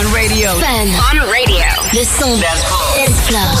On radio. Fun. On radio. Le son. Dance.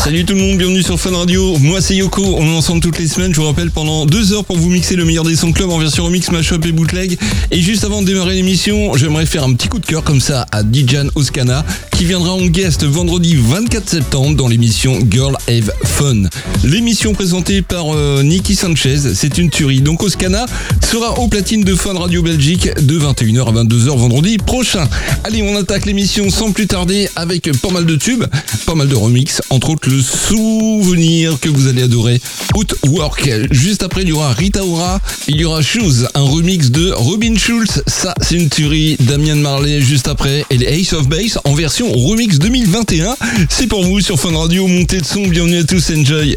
Salut tout le monde, bienvenue sur Fun Radio. Moi c'est Yoko, on est ensemble toutes les semaines, je vous rappelle, pendant deux heures pour vous mixer le meilleur des sons club en version remix, mashup et bootleg. Et juste avant de démarrer l'émission, j'aimerais faire un petit coup de cœur comme ça à Dijan Oskana, qui viendra en guest vendredi 24 septembre dans l'émission Girl Have Fun. L'émission présentée par euh, Nicky Sanchez, c'est une tuerie. Donc Oskana sera au platine de Fun Radio Belgique de 21h à 22h vendredi prochain. Allez, on attaque l'émission sans plus tarder avec pas mal de tubes, pas mal de remix, entre autres le souvenir que vous allez adorer, Outwork. Juste après, il y aura Rita Ora, il y aura Shoes, un remix de Robin Schulz. Ça, c'est une tuerie. Damien Marley juste après et les Ace of Base en version remix 2021. C'est pour vous sur Fun Radio. Montez le son. Bienvenue à tous. Enjoy.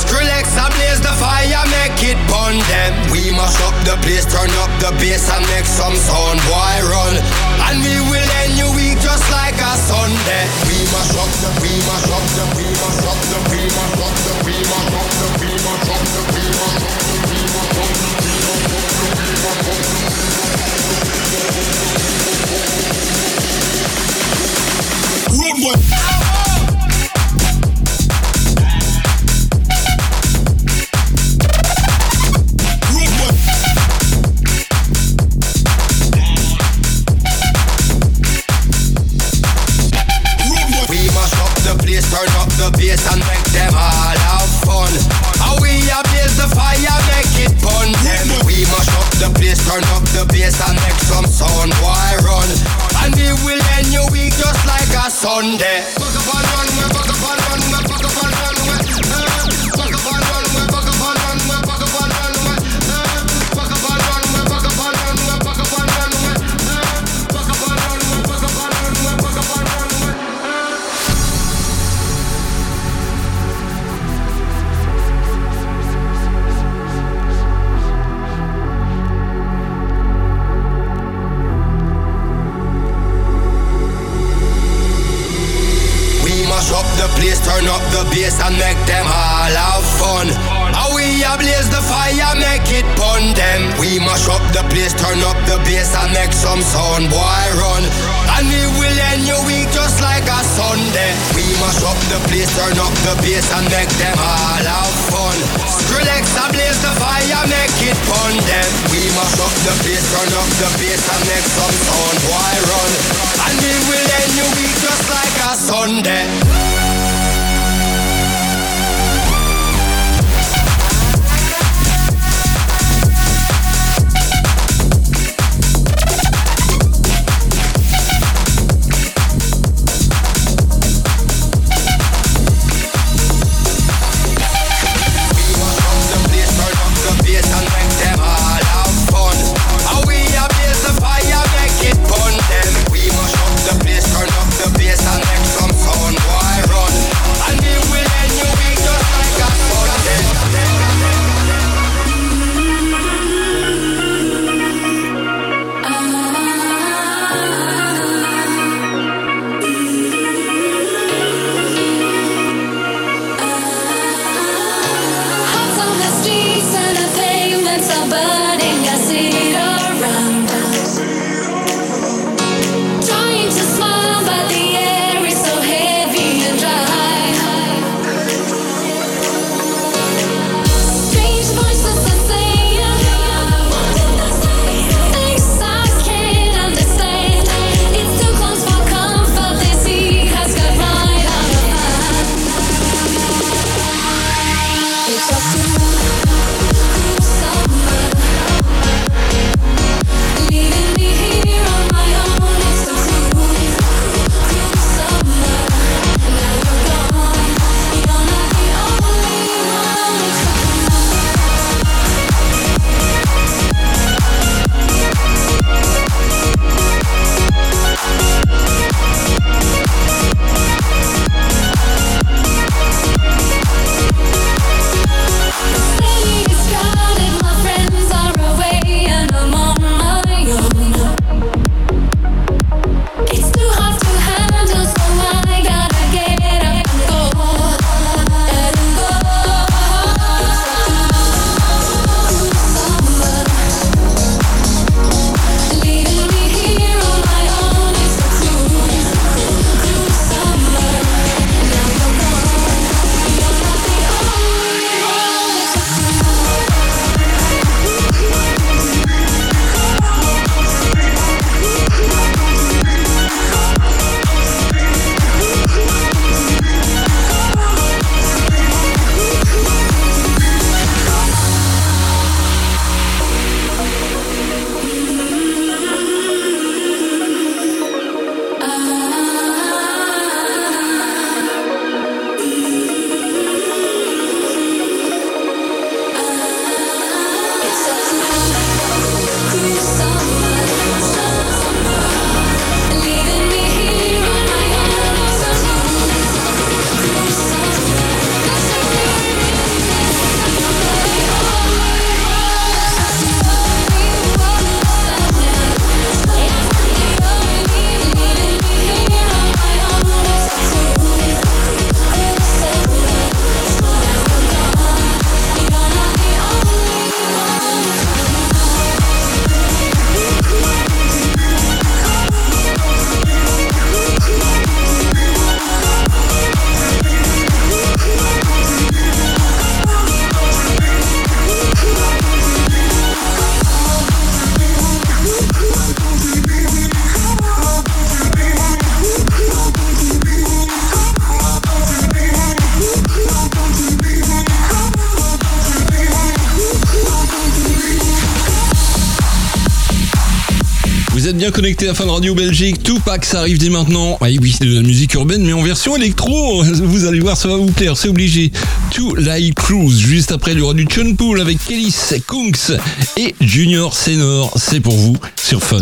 Skrillex ablaze the fire, make it pun them. We mash up the place, turn up the bass and make some sound, boy run. And we will end your week just like a Sunday. We mash up the, we mash up the, we mash up the, we mash up the, we mash up the, we mash up the, we mash up the, we mash up the, we mash up the, we mash up the. We the place, turn up the bass and make some sound, why run? And we will end your week just like a Sunday. Buck up and run, we buck up and run, we turn up the bass and make them all have fun. How we ablaze the fire, make it pun them. We mash up the place, turn up the bass and make some sound, boy run. And we will end your week just like a sun. fun there. We mash up the place, turn up the bass and make them all have fun. Skrillex ablaze the fire, make it fun them. We mash up the place, turn up the bass and make some sound. Why run? And we will end your week just like a Sunday. Bien connectés à Fun Radio Belgique. Tupac, ça arrive dès maintenant. Ah oui, c'est de la musique urbaine, mais en version électro. Vous allez voir, ça va vous plaire, c'est obligé. To Light Cruise, juste après le roi du Chun Pool avec Kelly Kunks et Junior Senor. C'est pour vous sur Fun.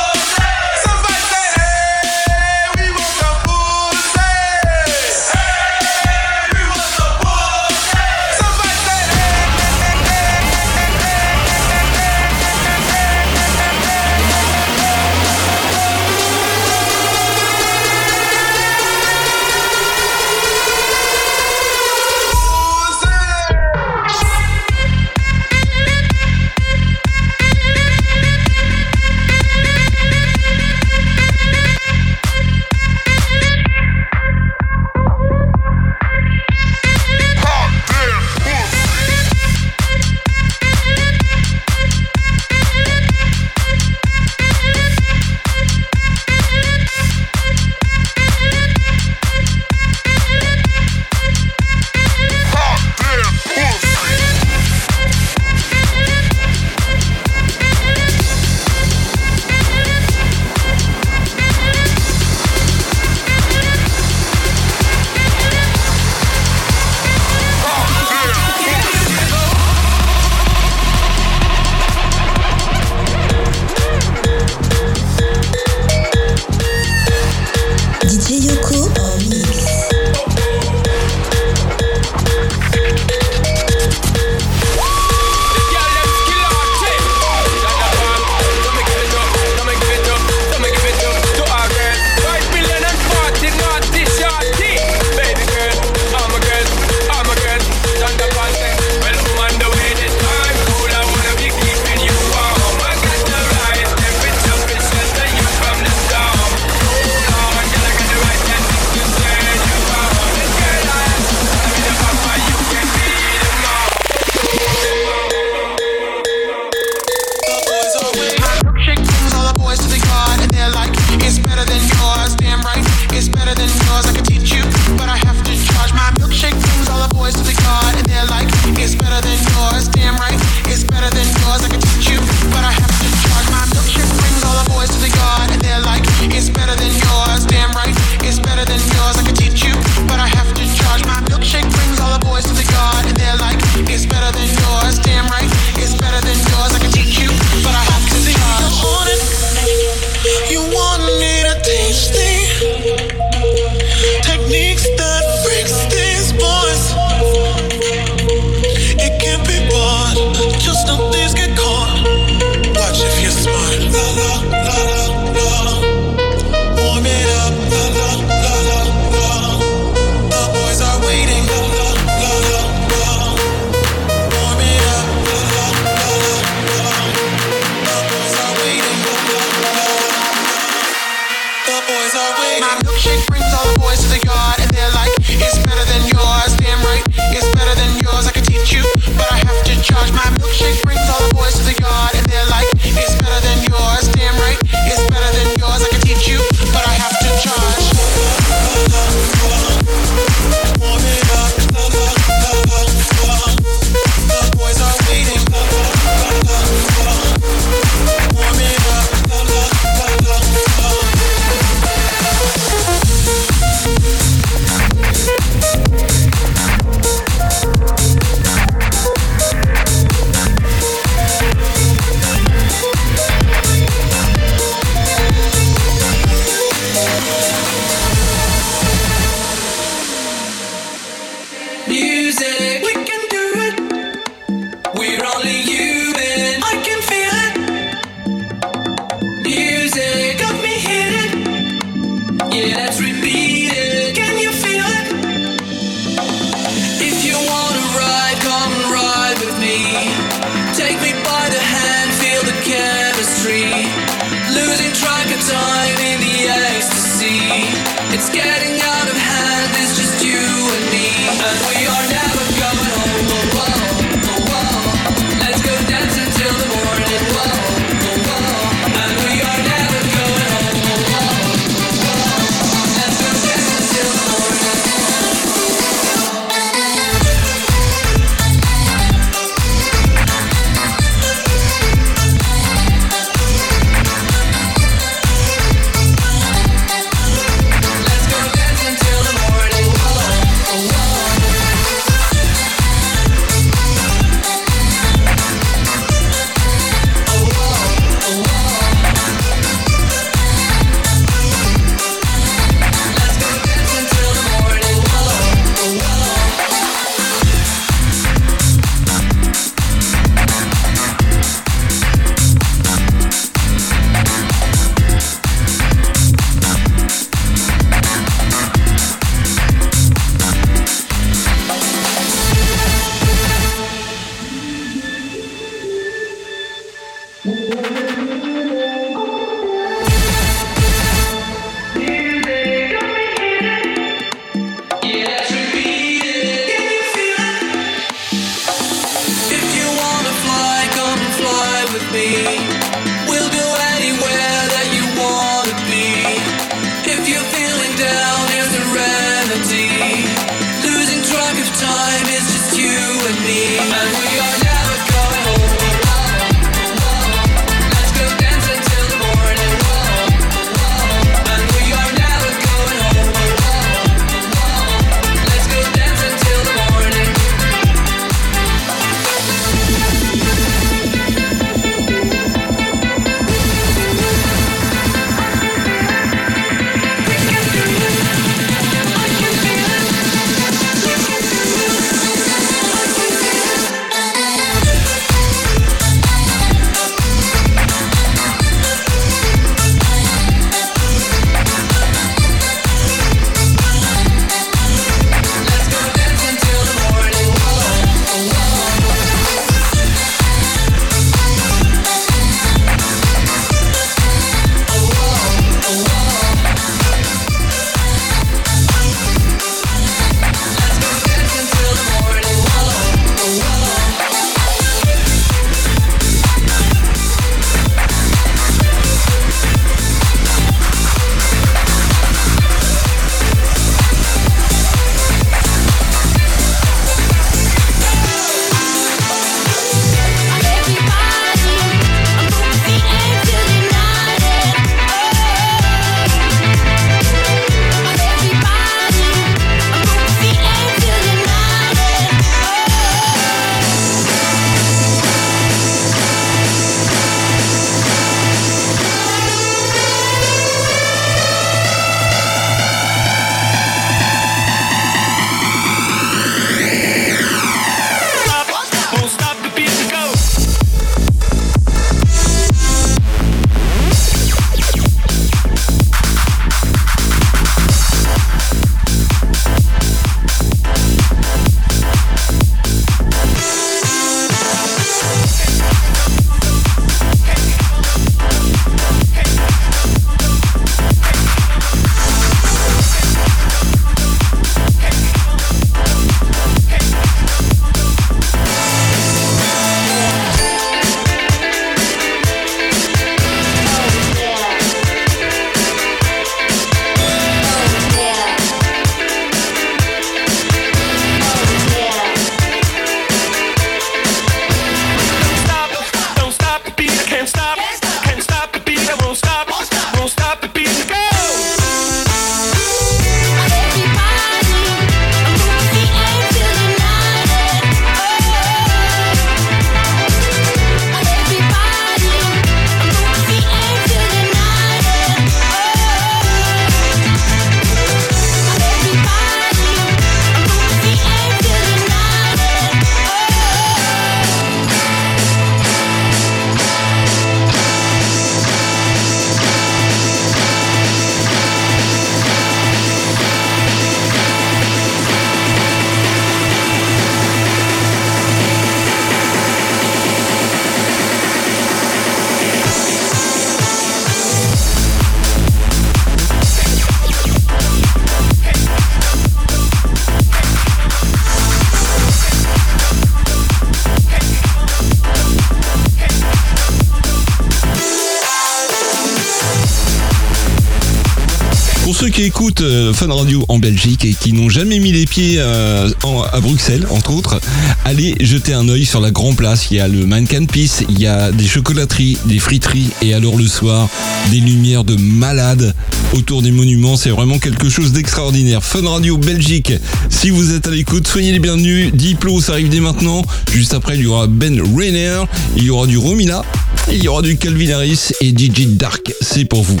Ceux qui écoutent euh, Fun Radio en Belgique et qui n'ont jamais mis les pieds euh, à Bruxelles, entre autres, allez jeter un œil sur la Grand Place. Il y a le Mannequin Peace, il y a des chocolateries, des friteries et alors le soir, des lumières de malades autour des monuments. C'est vraiment quelque chose d'extraordinaire. Fun Radio Belgique, si vous êtes à l'écoute, soyez les bienvenus. Diplo, ça arrive dès maintenant. Juste après, il y aura Ben Rainer, il y aura du Romina, il y aura du Calvin Harris et DJ Dark. C'est pour vous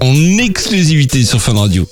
en exclusivité sur Fun Radio.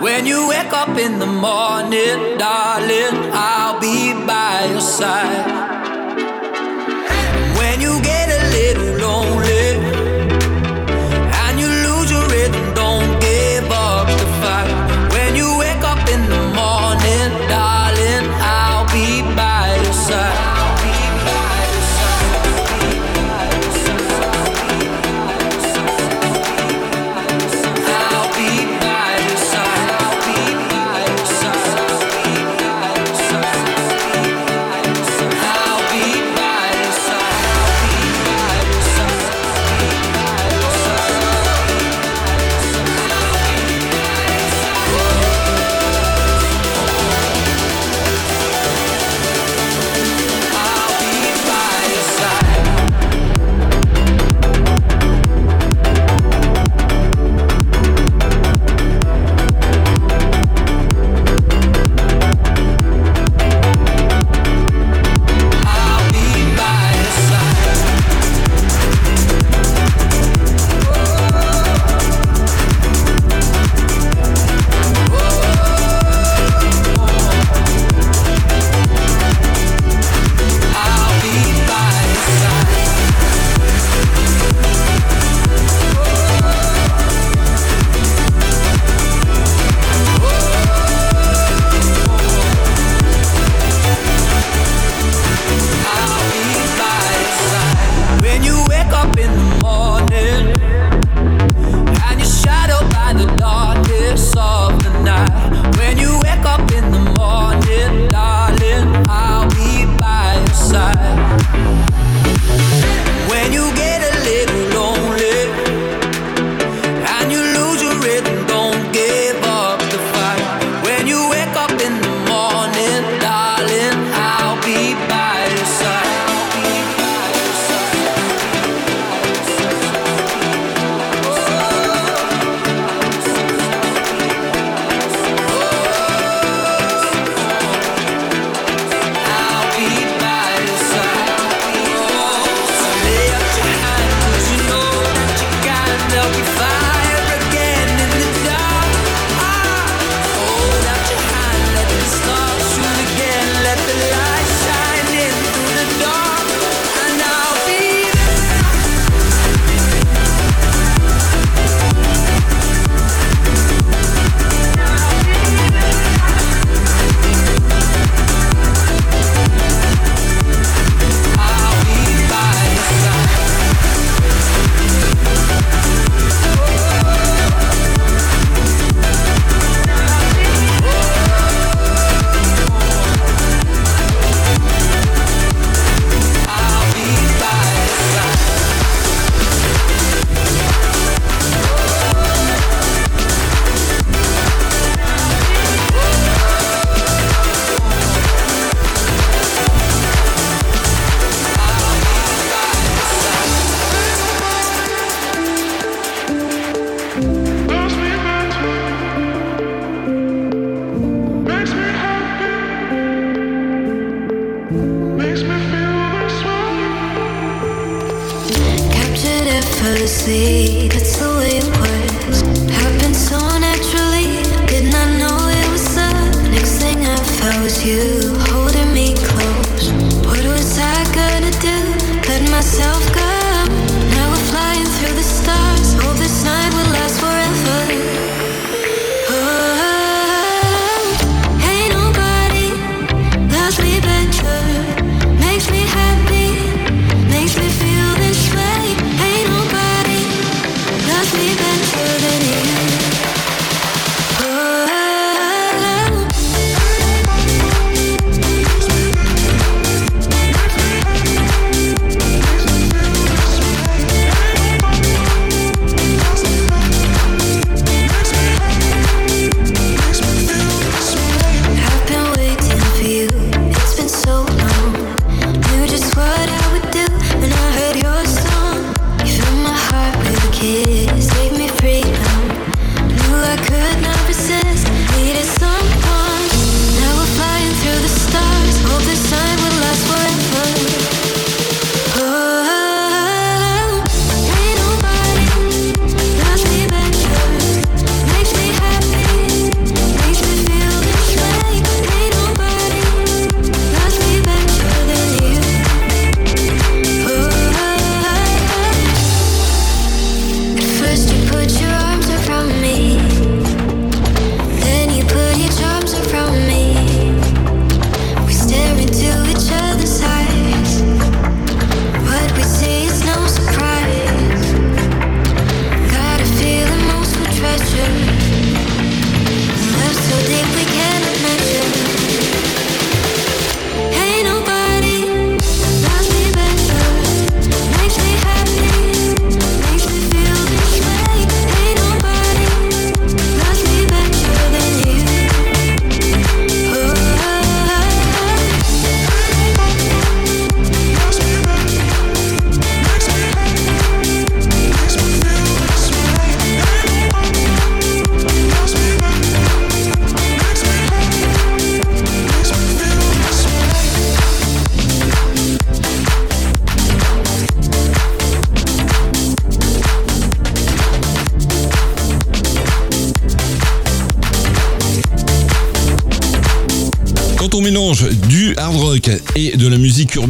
When you wake up in the morning, darling, I'll be by your side.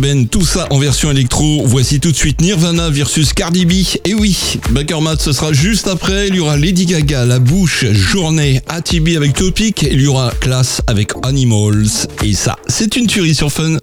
Urbaine, tout ça en version électro, voici tout de suite Nirvana versus Cardi B. Et oui, Bakermat, ce sera juste après. Il y aura Lady Gaga, La Bouche, Journée, ATB avec Topic. Il y aura Class avec Animals. Et ça, c'est une tuerie sur Fun.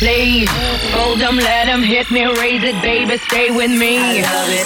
please. Hold them, let them hit me, raise it, baby, stay with me. I love it.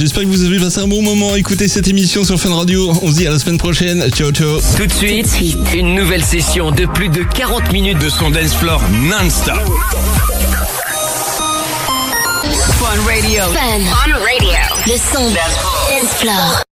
J'espère que vous avez passé un bon moment à écouter cette émission sur Fun Radio. On se dit à la semaine prochaine. Ciao, ciao. Tout de suite, une nouvelle session de plus de 40 minutes de son dance floor non-stop. Fun Radio. Fun. On radio. Le son. Dance floor.